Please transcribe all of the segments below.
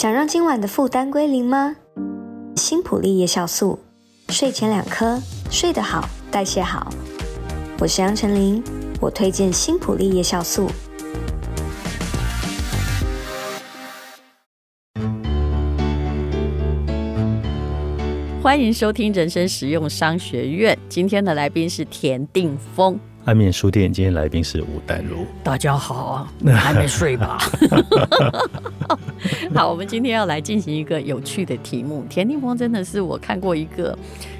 想让今晚的负担归零吗？新普利夜酵素，睡前两颗，睡得好，代谢好。我是杨丞琳，我推荐新普利夜酵素。欢迎收听人生实用商学院，今天的来宾是田定峰。安眠书店今天来宾是吴淡如，大家好啊，还没睡吧？好，我们今天要来进行一个有趣的题目。田定峰真的是我看过一个，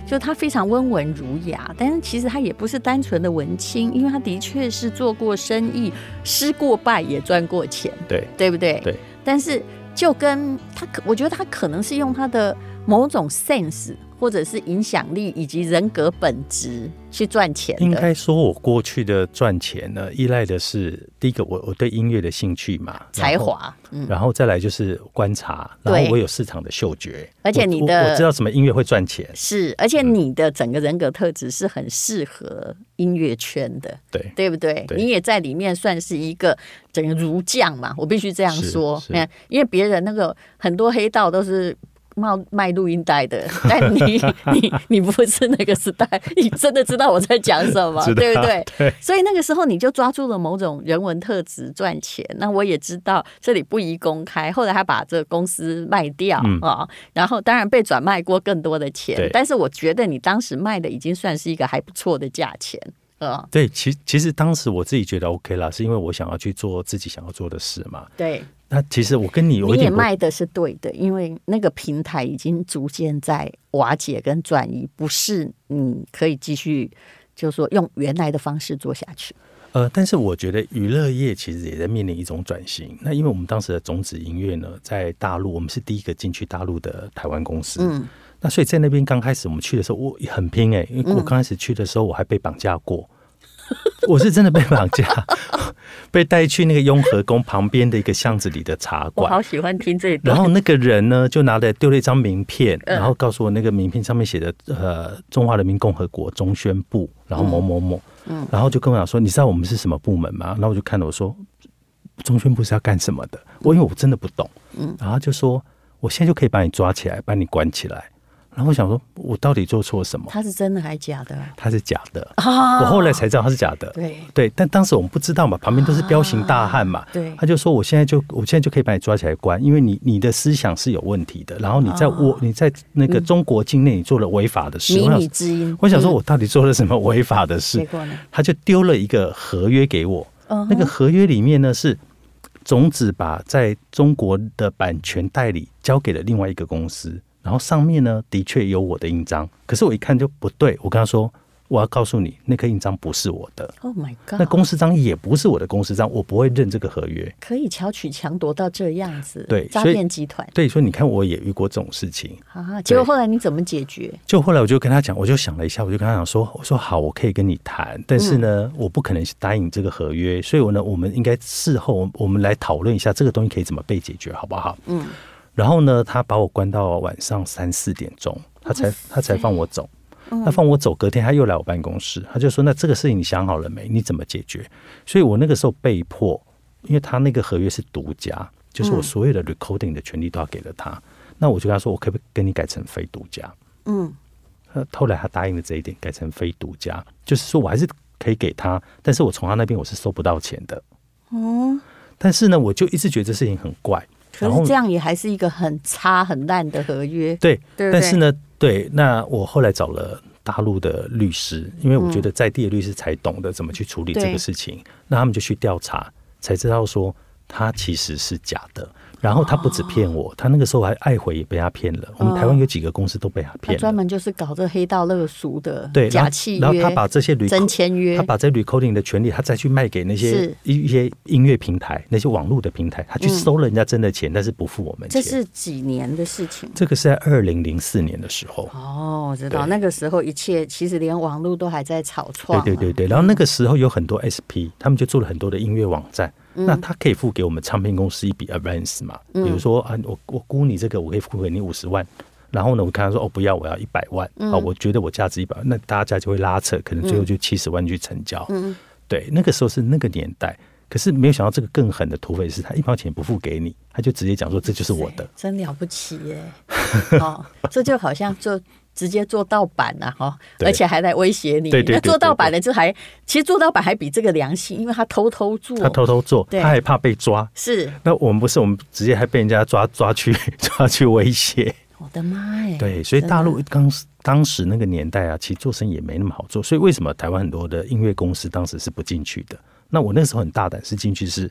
就他非常温文儒雅，但是其实他也不是单纯的文青，因为他的确是做过生意，失过败也赚过钱，对对不对？对。但是就跟他可，我觉得他可能是用他的某种 sense。或者是影响力以及人格本质去赚钱。应该说，我过去的赚钱呢，依赖的是第一个，我我对音乐的兴趣嘛，才华，嗯，然后再来就是观察，然后我有市场的嗅觉，而且你的我，我知道什么音乐会赚钱，是，而且你的整个人格特质是很适合音乐圈的，对，对不对？对，你也在里面算是一个整个儒将嘛，我必须这样说，因为别人那个很多黑道都是。卖卖录音带的，但你 你你不是那个时代，你真的知道我在讲什么，对不对？对。所以那个时候你就抓住了某种人文特质赚钱。那我也知道这里不宜公开。后来他把这个公司卖掉啊、嗯哦，然后当然被转卖过更多的钱。但是我觉得你当时卖的已经算是一个还不错的价钱啊。对，其其实当时我自己觉得 OK 啦，是因为我想要去做自己想要做的事嘛。对。那其实我跟你，你也卖的是对的，因为那个平台已经逐渐在瓦解跟转移，不是你可以继续，就是说用原来的方式做下去。呃，但是我觉得娱乐业其实也在面临一种转型。那因为我们当时的种子音乐呢，在大陆，我们是第一个进去大陆的台湾公司。嗯，那所以在那边刚开始我们去的时候，我很拼哎、欸，因为我刚开始去的时候，我还被绑架过。我是真的被绑架，被带去那个雍和宫旁边的一个巷子里的茶馆。我好喜欢听这一段。然后那个人呢，就拿来丢了一张名片，然后告诉我那个名片上面写的呃，中华人民共和国中宣部，然后某某某，嗯，然后就跟我讲说，你知道我们是什么部门吗？然后我就看了，我说中宣部是要干什么的？我因为我真的不懂，嗯，然后就说我现在就可以把你抓起来，把你关起来。然后我想说，我到底做错什么？他是真的还是假的？他是假的。我后来才知道他是假的。对对，但当时我们不知道嘛，旁边都是彪形大汉嘛。对，他就说，我现在就我现在就可以把你抓起来关，因为你你的思想是有问题的，然后你在我你在那个中国境内你做了违法的事。之音。我想说，我到底做了什么违法的事？他就丢了一个合约给我。那个合约里面呢，是种子把在中国的版权代理交给了另外一个公司。然后上面呢，的确有我的印章，可是我一看就不对。我跟他说，我要告诉你，那颗印章不是我的。Oh my god！那公司章也不是我的公司章，我不会认这个合约。可以巧取强夺到这样子，对，诈骗集团。对，所以你看，我也遇过这种事情。啊，结果后来你怎么解决？就后来我就跟他讲，我就想了一下，我就跟他讲说，我说好，我可以跟你谈，但是呢，嗯、我不可能答应这个合约，所以我呢，我们应该事后我们来讨论一下这个东西可以怎么被解决，好不好？嗯。然后呢，他把我关到晚上三四点钟，他才他才放我走。他放我走，隔天他又来我办公室，他就说：“那这个事情你想好了没？你怎么解决？”所以我那个时候被迫，因为他那个合约是独家，就是我所有的 recording 的权利都要给了他。那我就跟他说：“我可不可以跟你改成非独家？”嗯，后来他答应了这一点，改成非独家，就是说我还是可以给他，但是我从他那边我是收不到钱的。哦，但是呢，我就一直觉得这事情很怪。可是这样也还是一个很差很烂的合约，对，对，但是呢，对，那我后来找了大陆的律师，因为我觉得在地的律师才懂得怎么去处理这个事情，那他们就去调查，才知道说他其实是假的。然后他不止骗我，他那个时候还爱回也被他骗了。我们台湾有几个公司都被他骗了。专门就是搞这黑道勒赎的，对，假契约。然后他把这些真签约，他把这 recording 的权利，他再去卖给那些一些音乐平台、那些网络的平台，他去收了人家真的钱，但是不付我们钱。这是几年的事情？这个是在二零零四年的时候。哦，我知道那个时候一切其实连网络都还在草创。对对对对，然后那个时候有很多 SP，他们就做了很多的音乐网站。那他可以付给我们唱片公司一笔 advance 嘛？比如说啊，我我估你这个，我可以付给你五十万。然后呢，我看他说哦，不要，我要一百万啊，我觉得我价值一百万，那大家就会拉扯，可能最后就七十万去成交。对，那个时候是那个年代。可是没有想到这个更狠的土匪是他一毛钱不付给你，他就直接讲说这就是我的，真了不起耶！哦，这就好像就。直接做盗版了哈，而且还来威胁你。对对，那做盗版的就还，其实做盗版还比这个良心，因为他偷偷做，他偷偷做，他还怕被抓。是，那我们不是，我们直接还被人家抓 抓去抓去威胁。我的妈呀！对，所以大陆当当时那个年代啊，其实做生意也没那么好做。所以为什么台湾很多的音乐公司当时是不进去的？那我那时候很大胆，是进去是，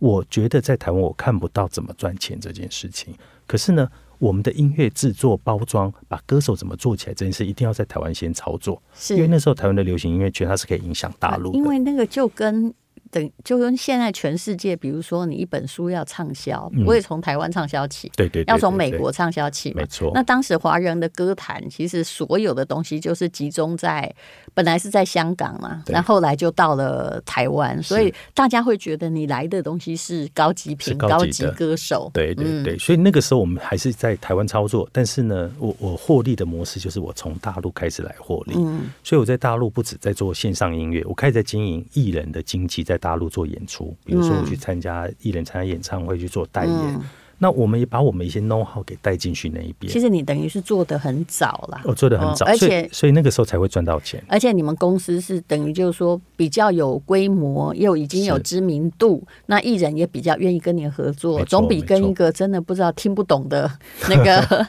我觉得在台湾我看不到怎么赚钱这件事情。可是呢，我们的音乐制作、包装，把歌手怎么做起来这件事，一定要在台湾先操作，是因为那时候台湾的流行音乐圈它是可以影响大陆的，因为那个就跟。等就跟现在全世界，比如说你一本书要畅销，我也从台湾畅销起，对对，要从美国畅销起，没错。那当时华人的歌坛，其实所有的东西就是集中在本来是在香港嘛，然后后来就到了台湾，所以大家会觉得你来的东西是高级品、高级歌手，对对对。所以那个时候我们还是在台湾操作，但是呢，我我获利的模式就是我从大陆开始来获利，嗯，所以我在大陆不止在做线上音乐，我开始在经营艺人的经济，在。大陆做演出，比如说我去参加艺人参加演唱会去做代言。嗯那我们也把我们一些 know how 给带进去那一边。其实你等于是做的很早了，我做的很早，而且所以那个时候才会赚到钱。而且你们公司是等于就是说比较有规模，又已经有知名度，那艺人也比较愿意跟你合作，总比跟一个真的不知道听不懂的那个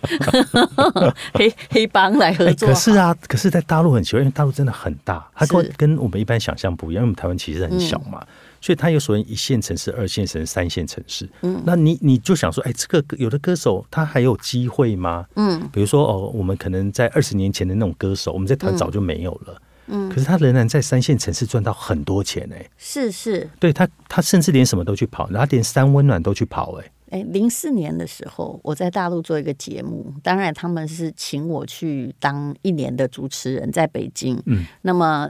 黑黑帮来合作。可是啊，可是在大陆很奇怪，因为大陆真的很大，它跟跟我们一般想象不一样，因为我们台湾其实很小嘛。嗯所以它有所谓一线城市、二线城市、三线城市。嗯，那你你就想说，哎，这个有的歌手他还有机会吗？嗯，比如说哦，我们可能在二十年前的那种歌手，我们在台湾早就没有了。嗯，可是他仍然在三线城市赚到很多钱哎。是是，对他他甚至连什么都去跑，然后连三温暖都去跑哎。哎，零四年的时候，我在大陆做一个节目，当然他们是请我去当一年的主持人，在北京。嗯，那么。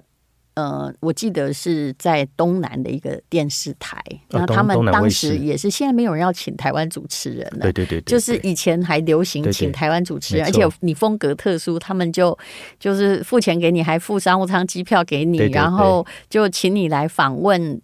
呃，我记得是在东南的一个电视台，然后他们当时也是，现在没有人要请台湾主持人了，对对对，就是以前还流行请台湾主持人，而且你风格特殊，他们就就是付钱给你，还付商务舱机票给你，然后就请你来访问。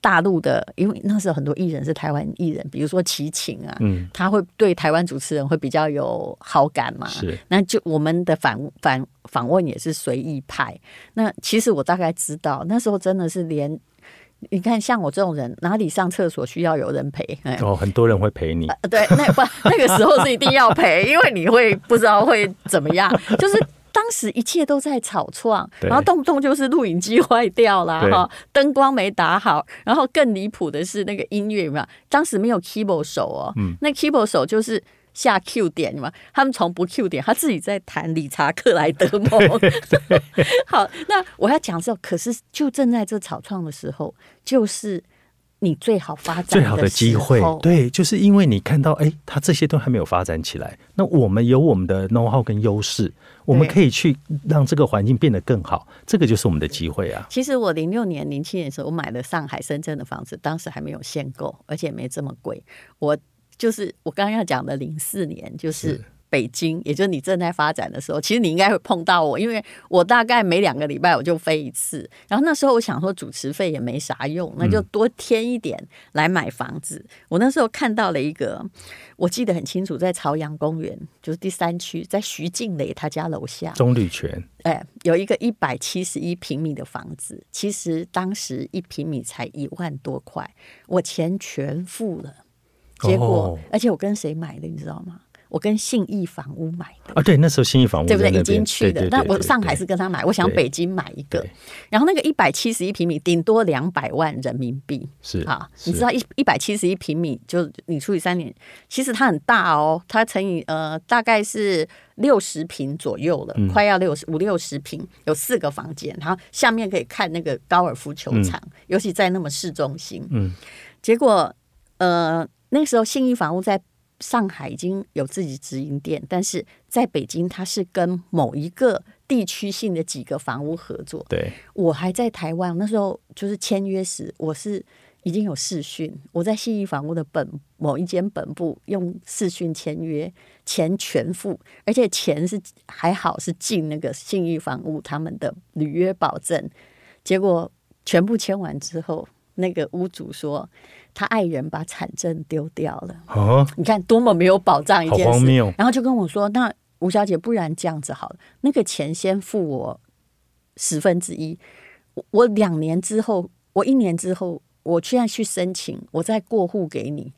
大陆的，因为那时候很多艺人是台湾艺人，比如说齐秦啊，嗯，他会对台湾主持人会比较有好感嘛。是，那就我们的反反访问也是随意派。那其实我大概知道，那时候真的是连你看，像我这种人，哪里上厕所需要有人陪？哦，很多人会陪你。呃、对，那 不那个时候是一定要陪，因为你会不知道会怎么样，就是。当时一切都在草创，然后动不动就是录影机坏掉了哈，灯光没打好，然后更离谱的是那个音乐有没有？当时没有 keyboard 手哦，嗯、那 keyboard 手就是下 Q 点嘛，他们从不 Q 点，他自己在弹理查克莱德梦。好，那我要讲的时候，可是就正在这草创的时候，就是。你最好发展最好的机会，对，就是因为你看到，哎、欸，他这些都还没有发展起来，那我们有我们的 know how 跟优势，我们可以去让这个环境变得更好，这个就是我们的机会啊。其实我零六年、零七年的时候，我买了上海、深圳的房子，当时还没有限购，而且没这么贵。我就是我刚刚要讲的零四年，就是。北京，也就是你正在发展的时候，其实你应该会碰到我，因为我大概每两个礼拜我就飞一次。然后那时候我想说主持费也没啥用，那就多添一点来买房子。嗯、我那时候看到了一个，我记得很清楚，在朝阳公园，就是第三区，在徐静蕾他家楼下，棕榈泉，哎，有一个一百七十一平米的房子，其实当时一平米才一万多块，我钱全付了，结果，哦、而且我跟谁买的，你知道吗？我跟信义房屋买的。啊，对，那时候信义房屋对不对？已经去的，那我上海是跟他买，我想北京买一个，然后那个一百七十一平米，顶多两百万人民币，是啊，你知道一一百七十一平米，就你除以三年，其实它很大哦，它乘以呃大概是六十平左右了，快要六十五六十平，有四个房间，然后下面可以看那个高尔夫球场，尤其在那么市中心，嗯，结果呃那个时候信义房屋在。上海已经有自己直营店，但是在北京，它是跟某一个地区性的几个房屋合作。对，我还在台湾，那时候就是签约时，我是已经有视讯，我在信义房屋的本某一间本部用视讯签约，钱全付，而且钱是还好是进那个信义房屋他们的履约保证。结果全部签完之后。那个屋主说，他爱人把产证丢掉了。哦，你看多么没有保障一件事。荒谬。然后就跟我说，那吴小姐，不然这样子好了，那个钱先付我十分之一，我两年之后，我一年之后，我现在去申请，我再过户给你。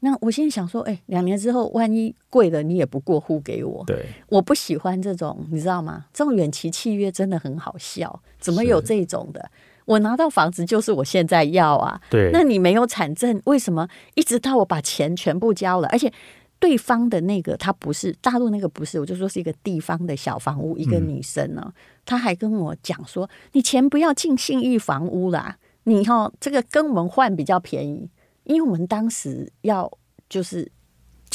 那我现在想说，哎、欸，两年之后万一贵了，你也不过户给我。对，我不喜欢这种，你知道吗？这种远期契约真的很好笑，怎么有这种的？我拿到房子就是我现在要啊。对，那你没有产证，为什么一直到我把钱全部交了，而且对方的那个他不是大陆那个不是，我就说是一个地方的小房屋，一个女生呢，她、嗯、还跟我讲说，你钱不要进信义房屋啦，你哈这个跟我们换比较便宜。因为我们当时要就是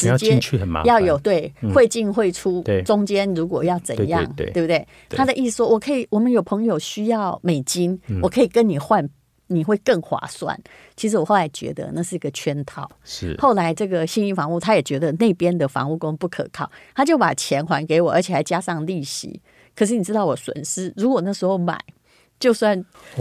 直接要有对会进会出，中间如果要怎样，对不对？他的意思说，我可以，我们有朋友需要美金，我可以跟你换，你会更划算。其实我后来觉得那是一个圈套。是后来这个信义房屋，他也觉得那边的房屋工不可靠，他就把钱还给我，而且还加上利息。可是你知道我损失，如果那时候买。就算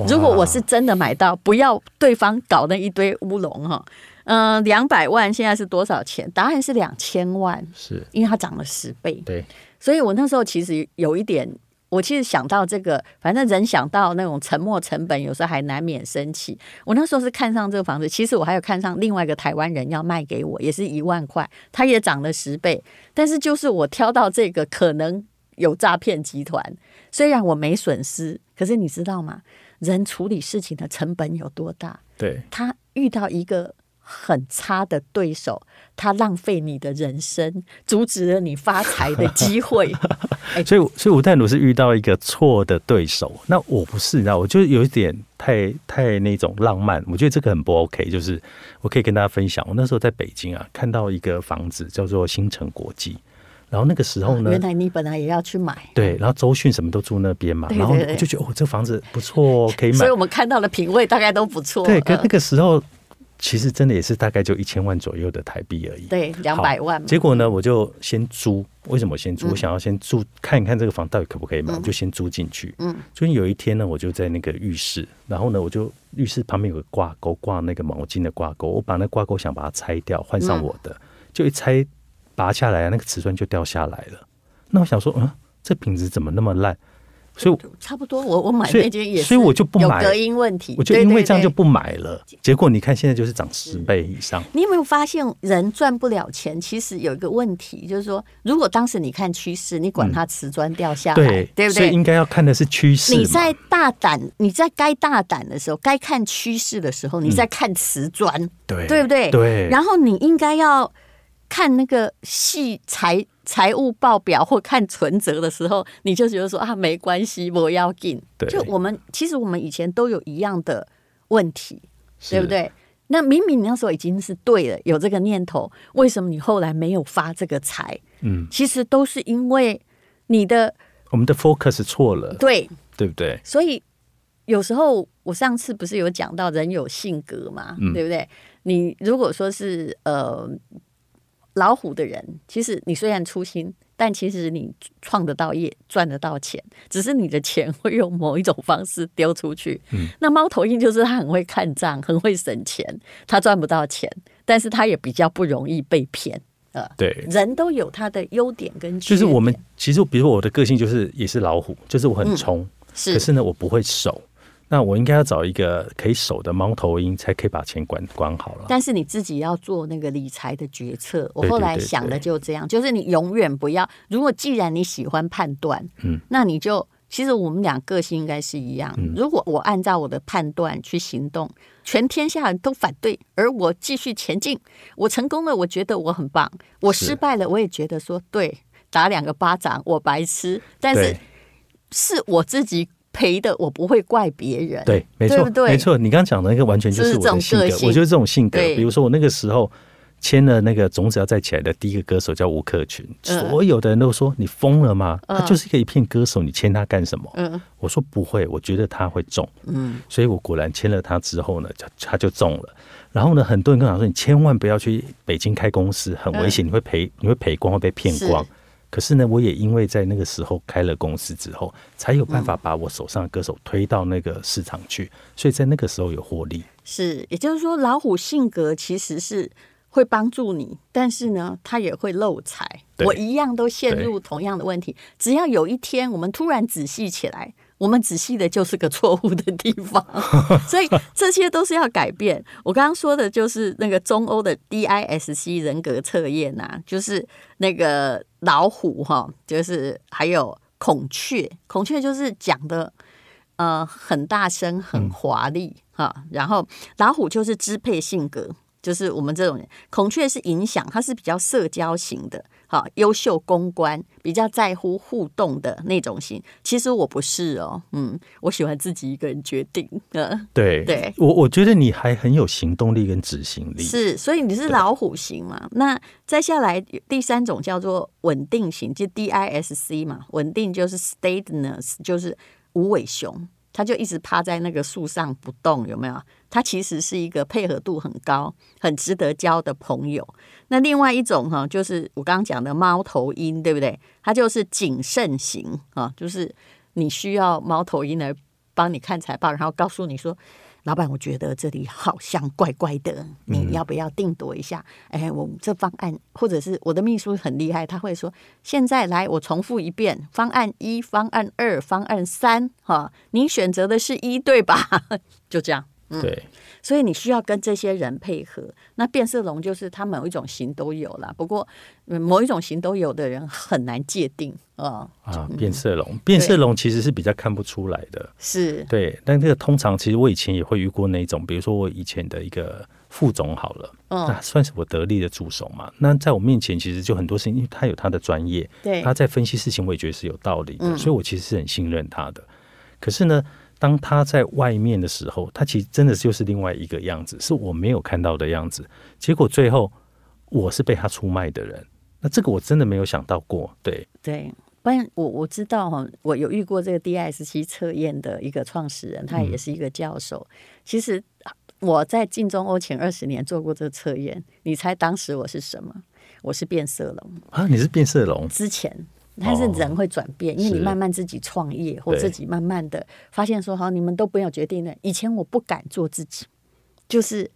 如果我是真的买到，不要对方搞那一堆乌龙哈，嗯、呃，两百万现在是多少钱？答案是两千万，是因为它涨了十倍。对，所以我那时候其实有一点，我其实想到这个，反正人想到那种沉没成本，有时候还难免生气。我那时候是看上这个房子，其实我还有看上另外一个台湾人要卖给我，也是一万块，他也涨了十倍，但是就是我挑到这个可能有诈骗集团。虽然我没损失，可是你知道吗？人处理事情的成本有多大？对，他遇到一个很差的对手，他浪费你的人生，阻止了你发财的机会。所以，所以吴淡如是遇到一个错的对手。那我不是，你知道，我就有一点太太那种浪漫。我觉得这个很不 OK。就是我可以跟大家分享，我那时候在北京啊，看到一个房子叫做新城国际。然后那个时候呢，原来你本来也要去买，对，然后周迅什么都住那边嘛，然后我就觉得哦，这房子不错，可以买。所以我们看到的品味大概都不错。对，可那个时候其实真的也是大概就一千万左右的台币而已，对，两百万。结果呢，我就先租。为什么先租？我想要先租看一看这个房到底可不可以买，我就先租进去。嗯，所以有一天呢，我就在那个浴室，然后呢，我就浴室旁边有个挂钩，挂那个毛巾的挂钩，我把那挂钩想把它拆掉，换上我的，就一拆。拔下来啊，那个瓷砖就掉下来了。那我想说，嗯，这品质怎么那么烂？所以差不多，我我买那间也是，所以我就不买。有隔音问题，我就因为这样就不买了。对对对，结果你看，现在就是涨十倍以上。你有没有发现，人赚不了钱，其实有一个问题，就是说，如果当时你看趋势，你管它瓷砖掉下来，嗯、对，对不对？所以应该要看的是趋势。你在大胆，你在该大胆的时候，该看趋势的时候，你在看瓷砖，嗯、对，对不对？对。然后你应该要。看那个细财财务报表或看存折的时候，你就觉得说啊，没关系，我要进。对，就我们其实我们以前都有一样的问题，对不对？那明明你那时候已经是对了，有这个念头，为什么你后来没有发这个财？嗯，其实都是因为你的我们的 focus 错了，对，对不对？所以有时候我上次不是有讲到人有性格嘛，嗯、对不对？你如果说是呃。老虎的人，其实你虽然粗心，但其实你创得到业，赚得到钱，只是你的钱会用某一种方式丢出去。嗯，那猫头鹰就是他很会看账，很会省钱，他赚不到钱，但是他也比较不容易被骗。呃，对，人都有他的优点跟缺点。就是我们其实，比如说我的个性就是也是老虎，就是我很冲，嗯，是，可是呢，我不会守。那我应该要找一个可以守的猫头鹰，才可以把钱管管好了。但是你自己要做那个理财的决策。我后来想的就这样，就是你永远不要。如果既然你喜欢判断，嗯，那你就其实我们俩个性应该是一样。如果我按照我的判断去行动，全天下人都反对，而我继续前进，我成功了，我觉得我很棒；我失败了，我也觉得说对，打两个巴掌，我白痴。但是是我自己。赔的我不会怪别人，对，没错，没错。你刚刚讲的那个完全就是我的性格，我就是这种性格。比如说我那个时候签了那个种子要再起来的第一个歌手叫吴克群，所有的人都说你疯了吗？他就是一个一片歌手，你签他干什么？我说不会，我觉得他会中，嗯，所以我果然签了他之后呢，他就中了。然后呢，很多人跟我说，你千万不要去北京开公司，很危险，你会赔，你会赔光，会被骗光。可是呢，我也因为在那个时候开了公司之后，才有办法把我手上的歌手推到那个市场去，所以在那个时候有获利。是，也就是说，老虎性格其实是会帮助你，但是呢，它也会漏财。我一样都陷入同样的问题。只要有一天我们突然仔细起来，我们仔细的就是个错误的地方。所以这些都是要改变。我刚刚说的就是那个中欧的 DISC 人格测验呐、啊，就是那个老虎哈，就是还有孔雀，孔雀就是讲的。呃，很大声，很华丽哈。然后老虎就是支配性格，就是我们这种人。孔雀是影响，它是比较社交型的，哈，优秀公关，比较在乎互动的那种型。其实我不是哦，嗯，我喜欢自己一个人决定。呃，对对，我我觉得你还很有行动力跟执行力。是，所以你是老虎型嘛？那再下来第三种叫做稳定型，就 DISC 嘛，稳定就是 steadiness，就是。无尾熊，他就一直趴在那个树上不动，有没有？他其实是一个配合度很高、很值得交的朋友。那另外一种哈，就是我刚刚讲的猫头鹰，对不对？它就是谨慎型啊，就是你需要猫头鹰来帮你看财报，然后告诉你说。老板，我觉得这里好像怪怪的，你要不要定夺一下？哎、嗯，我这方案，或者是我的秘书很厉害，他会说：现在来，我重复一遍，方案一、方案二、方案三，哈，您选择的是一，对吧？就这样。嗯、对，所以你需要跟这些人配合。那变色龙就是他某一种型都有啦，不过某一种型都有的人很难界定啊。啊，变色龙，变色龙其实是比较看不出来的，是对。但这个通常，其实我以前也会遇过那种，比如说我以前的一个副总好了，嗯，那算是我得力的助手嘛。那在我面前，其实就很多事情，因为他有他的专业，对，他在分析事情，我也觉得是有道理的，嗯、所以我其实是很信任他的。可是呢，当他在外面的时候，他其实真的就是另外一个样子，是我没有看到的样子。结果最后我是被他出卖的人，那这个我真的没有想到过。对对，不然我我知道哈，我有遇过这个 DISC 测验的一个创始人，他也是一个教授。嗯、其实我在进中欧前二十年做过这个测验，你猜当时我是什么？我是变色龙啊！你是变色龙之前。但是人会转变，因为你慢慢自己创业，或自己慢慢的发现说，好，你们都不要决定了。以前我不敢做自己，就是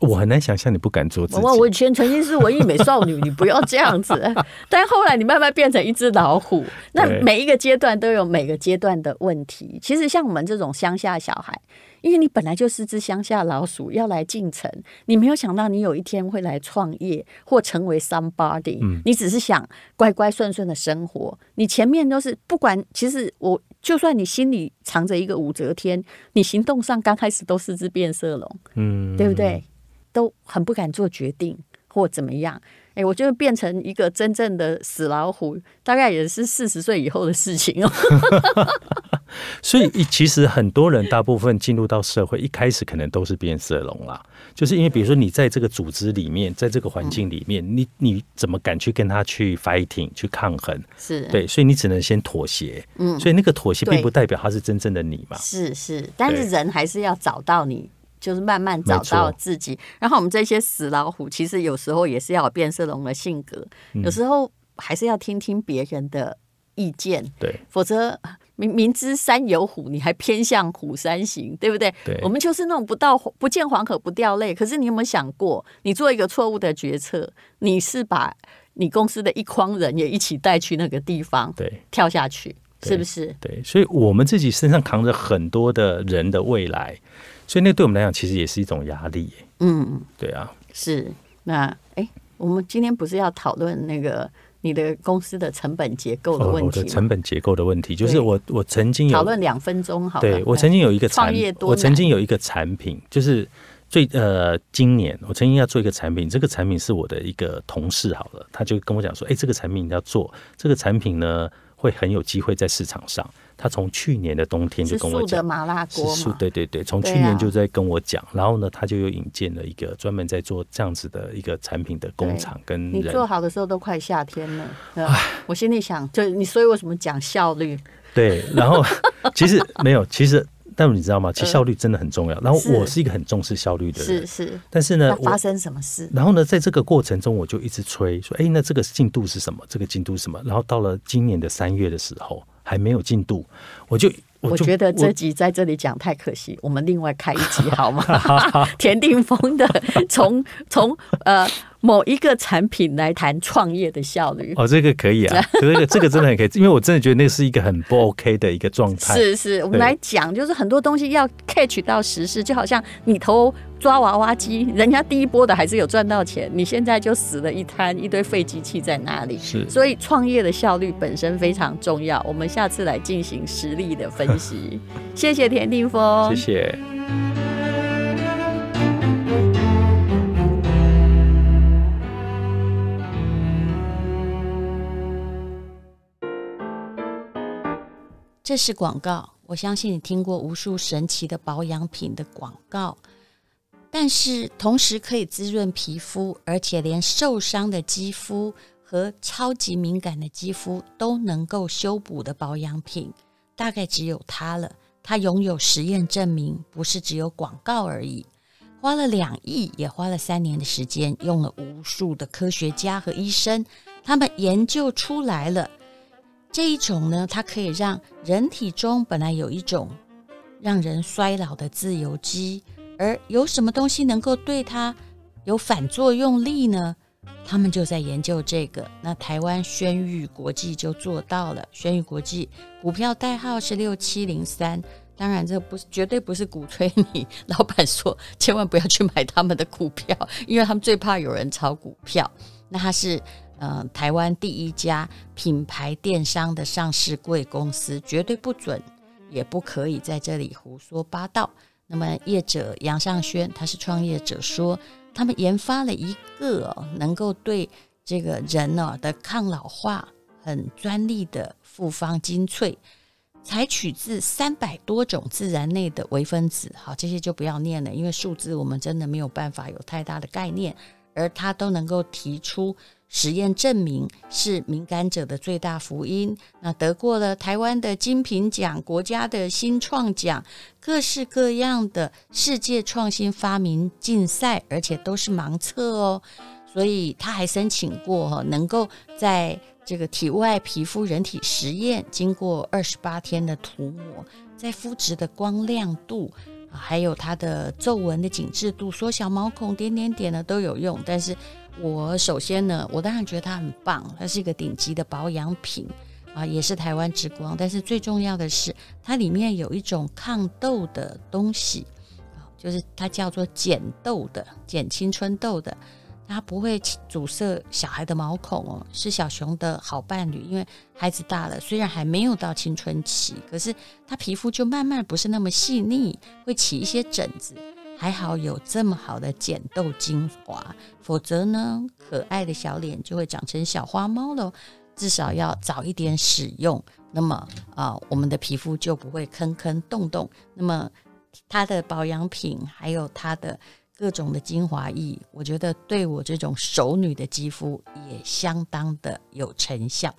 我很难想象你不敢做自己。我我以前曾经是文艺美少女，你不要这样子。但后来你慢慢变成一只老虎，那每一个阶段都有每个阶段的问题。其实像我们这种乡下小孩。因为你本来就是只乡下老鼠，要来进城，你没有想到你有一天会来创业或成为 somebody，嗯。你只是想乖乖顺顺的生活。你前面都是不管，其实我就算你心里藏着一个武则天，你行动上刚开始都是只变色龙，嗯，对不对？都很不敢做决定或怎么样。哎，我觉得变成一个真正的死老虎，大概也是四十岁以后的事情哦。所以，其实很多人大部分进入到社会，一开始可能都是变色龙啦。就是因为，比如说你在这个组织里面，在这个环境里面，你你怎么敢去跟他去 fighting 去抗衡？是对，所以你只能先妥协。嗯，所以那个妥协并不代表他是真正的你嘛。是是，但是人还是要找到你。就是慢慢找到自己，然后我们这些死老虎，其实有时候也是要有变色龙的性格，有时候还是要听听别人的意见，对，否则明明知山有虎，你还偏向虎山行，对不对？对，我们就是那种不到不见黄河不掉泪。可是你有没有想过，你做一个错误的决策，你是把你公司的一筐人也一起带去那个地方，对，跳下去，是不是？对，所以我们自己身上扛着很多的人的未来。所以那对我们来讲，其实也是一种压力。嗯，对啊，是。那哎、欸，我们今天不是要讨论那个你的公司的成本结构的问题吗？我的成本结构的问题，就是我我曾经有讨论两分钟，好。对，我曾经有一个创业，我曾经有一个产品，就是最呃，今年我曾经要做一个产品，这个产品是我的一个同事好了，他就跟我讲说，哎、欸，这个产品你要做，这个产品呢会很有机会在市场上。他从去年的冬天就跟我讲，的麻辣锅是对对对，从去年就在跟我讲，然后呢，他就又引荐了一个专门在做这样子的一个产品的工厂，跟你做好的时候都快夏天了，我心里想，就你所以为什么讲效率？对，然后 其实没有，其实但你知道吗？其实效率真的很重要。然后我是一个很重视效率的人，是是。但是呢，发生什么事？然后呢，在这个过程中，我就一直催说，哎，那这个进度是什么？这个进度是什么？然后到了今年的三月的时候。还没有进度，我就。我，我觉得这集在这里讲太可惜，我，我们另外开一集 好吗？田定峰的从从呃某一个产品来谈创业的效率哦，这个可以啊，这个这个真的很可以，因为我真的觉得那是一个很不 OK 的一个状态。是是，我们来讲，就是很多东西要 catch 到时事，就好像你投。抓娃娃机，人家第一波的还是有赚到钱，你现在就死了一摊一堆废机器在那里？是，所以创业的效率本身非常重要。我们下次来进行实例的分析。谢谢田定峰，谢谢。这是广告，我相信你听过无数神奇的保养品的广告。但是同时可以滋润皮肤，而且连受伤的肌肤和超级敏感的肌肤都能够修补的保养品，大概只有它了。它拥有实验证明，不是只有广告而已。花了两亿，也花了三年的时间，用了无数的科学家和医生，他们研究出来了这一种呢，它可以让人体中本来有一种让人衰老的自由基。而有什么东西能够对它有反作用力呢？他们就在研究这个。那台湾轩誉国际就做到了。轩誉国际股票代号是六七零三。当然，这不是绝对不是鼓吹你老板说千万不要去买他们的股票，因为他们最怕有人炒股票。那它是呃台湾第一家品牌电商的上市贵公司，绝对不准也不可以在这里胡说八道。那么业者杨尚轩，他是创业者说，他们研发了一个能够对这个人呢的抗老化很专利的复方精粹，采取自三百多种自然内的微分子，好，这些就不要念了，因为数字我们真的没有办法有太大的概念，而他都能够提出。实验证明是敏感者的最大福音。那得过了台湾的金品奖、国家的新创奖、各式各样的世界创新发明竞赛，而且都是盲测哦。所以他还申请过，能够在这个体外皮肤人体实验，经过二十八天的涂抹，在肤质的光亮度，还有它的皱纹的紧致度、缩小毛孔、点点点呢都有用，但是。我首先呢，我当然觉得它很棒，它是一个顶级的保养品啊，也是台湾之光。但是最重要的是，它里面有一种抗痘的东西啊，就是它叫做减痘的、减青春痘的，它不会阻塞小孩的毛孔哦，是小熊的好伴侣。因为孩子大了，虽然还没有到青春期，可是他皮肤就慢慢不是那么细腻，会起一些疹子。还好有这么好的减痘精华，否则呢，可爱的小脸就会长成小花猫了。至少要早一点使用，那么啊、我们的皮肤就不会坑坑洞洞。那么它的保养品还有它的各种的精华液，我觉得对我这种熟女的肌肤也相当的有成效。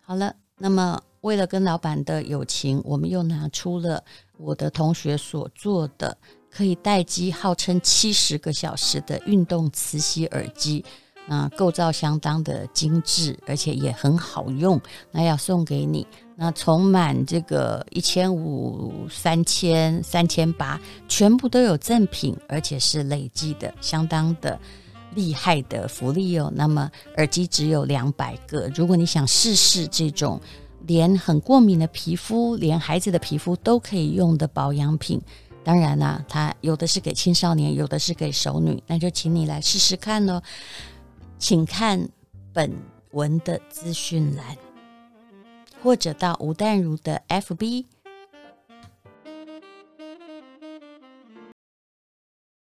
好了，那么为了跟老板的友情，我们又拿出了我的同学所做的。可以待机，号称七十个小时的运动磁吸耳机，那构造相当的精致，而且也很好用。那要送给你，那从满这个一千五、三千、三千八，全部都有赠品，而且是累计的，相当的厉害的福利哦。那么耳机只有两百个，如果你想试试这种连很过敏的皮肤，连孩子的皮肤都可以用的保养品。当然啦，它有的是给青少年，有的是给熟女，那就请你来试试看喽。请看本文的资讯栏，或者到吴淡如的 FB